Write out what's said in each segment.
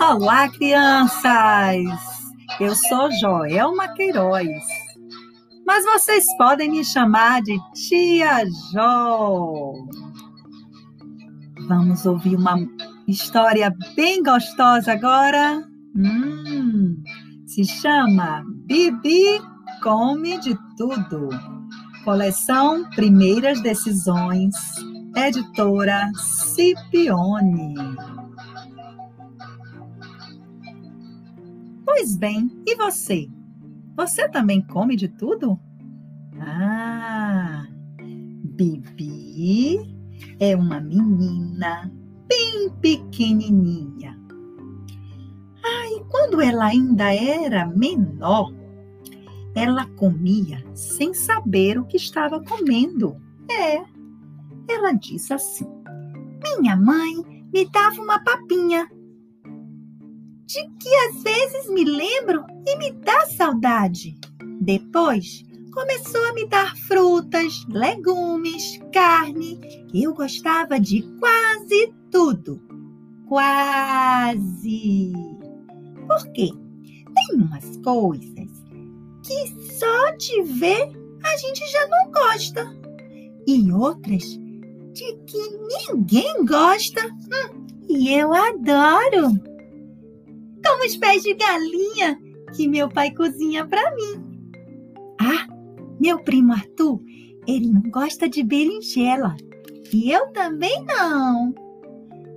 Olá, crianças! Eu sou Joelma Queiroz, mas vocês podem me chamar de Tia Jo. Vamos ouvir uma história bem gostosa agora? Hum, se chama Bibi Come de Tudo. Coleção Primeiras Decisões, editora Cipione. Pois bem, e você? Você também come de tudo? Ah, Bibi é uma menina bem pequenininha. Ah, e quando ela ainda era menor, ela comia sem saber o que estava comendo. É, ela disse assim: Minha mãe me dava uma papinha de que às vezes me lembro e me dá saudade. Depois começou a me dar frutas, legumes, carne. Eu gostava de quase tudo. Quase. Por quê? Tem umas coisas que só de ver a gente já não gosta. E outras de que ninguém gosta. Hum, e eu adoro como os pés de galinha que meu pai cozinha para mim. Ah, meu primo Arthur, ele não gosta de berinjela. E eu também não.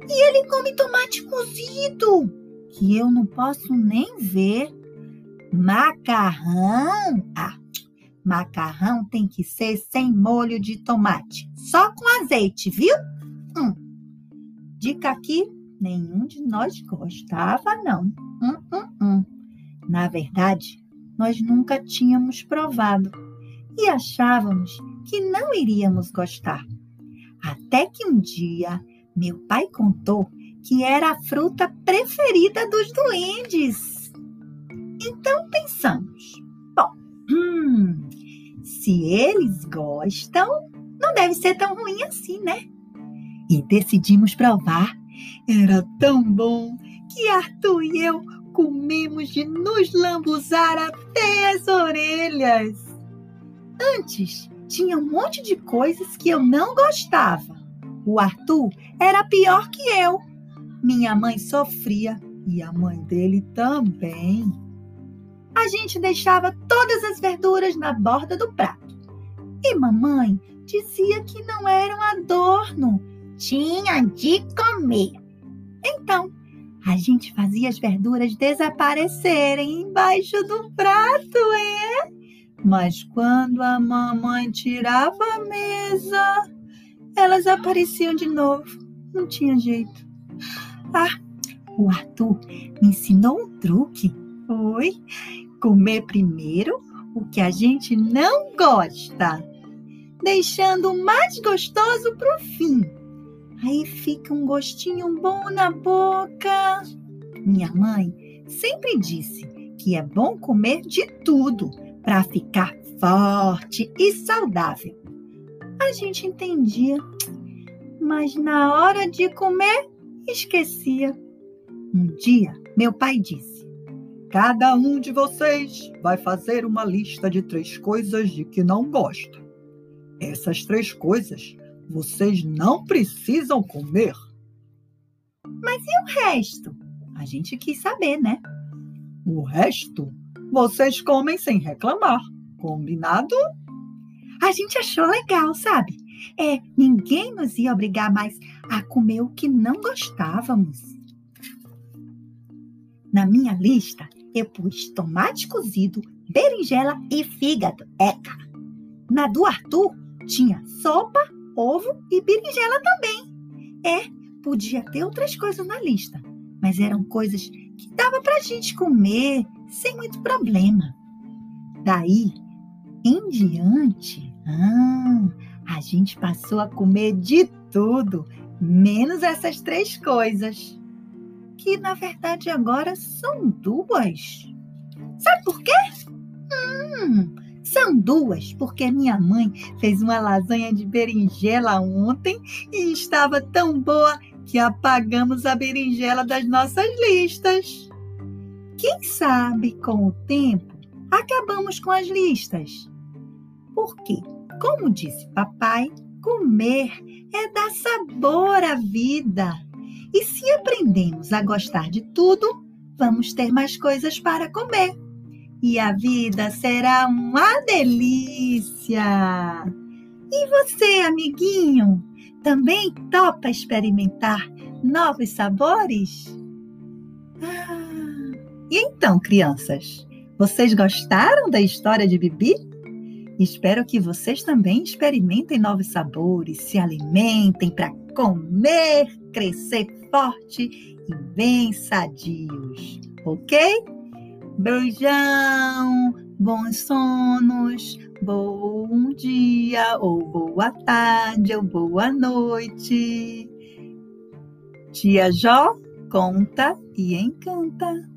E ele come tomate cozido, que eu não posso nem ver. Macarrão? Ah, macarrão tem que ser sem molho de tomate, só com azeite, viu? Hum. Dica aqui nenhum de nós gostava, não. Hum, hum, hum. Na verdade, nós nunca tínhamos provado e achávamos que não iríamos gostar. Até que um dia meu pai contou que era a fruta preferida dos duendes. Então pensamos: bom, hum, se eles gostam, não deve ser tão ruim assim, né? E decidimos provar era tão bom que Arthur e eu comemos de nos lambuzar até as orelhas. Antes, tinha um monte de coisas que eu não gostava. O Arthur era pior que eu. Minha mãe sofria e a mãe dele também. A gente deixava todas as verduras na borda do prato. E mamãe dizia que não era um adorno, tinha de comer. Então, a gente fazia as verduras desaparecerem embaixo do prato, é? Mas quando a mamãe tirava a mesa, elas apareciam de novo. Não tinha jeito. Ah, o Arthur me ensinou um truque. Oi? Comer primeiro o que a gente não gosta, deixando o mais gostoso para o fim. Aí fica um gostinho bom na boca. Minha mãe sempre disse que é bom comer de tudo para ficar forte e saudável. A gente entendia, mas na hora de comer, esquecia. Um dia, meu pai disse: Cada um de vocês vai fazer uma lista de três coisas de que não gosta. Essas três coisas vocês não precisam comer. Mas e o resto? A gente quis saber, né? O resto vocês comem sem reclamar. Combinado? A gente achou legal, sabe? É, ninguém nos ia obrigar mais a comer o que não gostávamos. Na minha lista, eu pus tomate cozido, berinjela e fígado. Eca! Na do Arthur, tinha sopa, ovo e berinjela também. É, podia ter outras coisas na lista, mas eram coisas que dava pra gente comer sem muito problema. Daí em diante, ah, a gente passou a comer de tudo, menos essas três coisas, que na verdade agora são duas. Sabe por quê? Hum, são duas, porque minha mãe fez uma lasanha de berinjela ontem e estava tão boa que apagamos a berinjela das nossas listas. Quem sabe, com o tempo, acabamos com as listas. Porque, como disse papai, comer é dar sabor à vida. E se aprendemos a gostar de tudo, vamos ter mais coisas para comer. E a vida será uma delícia. E você, amiguinho, também topa experimentar novos sabores? Ah, e então, crianças, vocês gostaram da história de Bibi? Espero que vocês também experimentem novos sabores, se alimentem para comer, crescer forte e bem sadios, ok? Beijão, bons sonos, bom dia, ou boa tarde, ou boa noite. Tia Jó conta e encanta.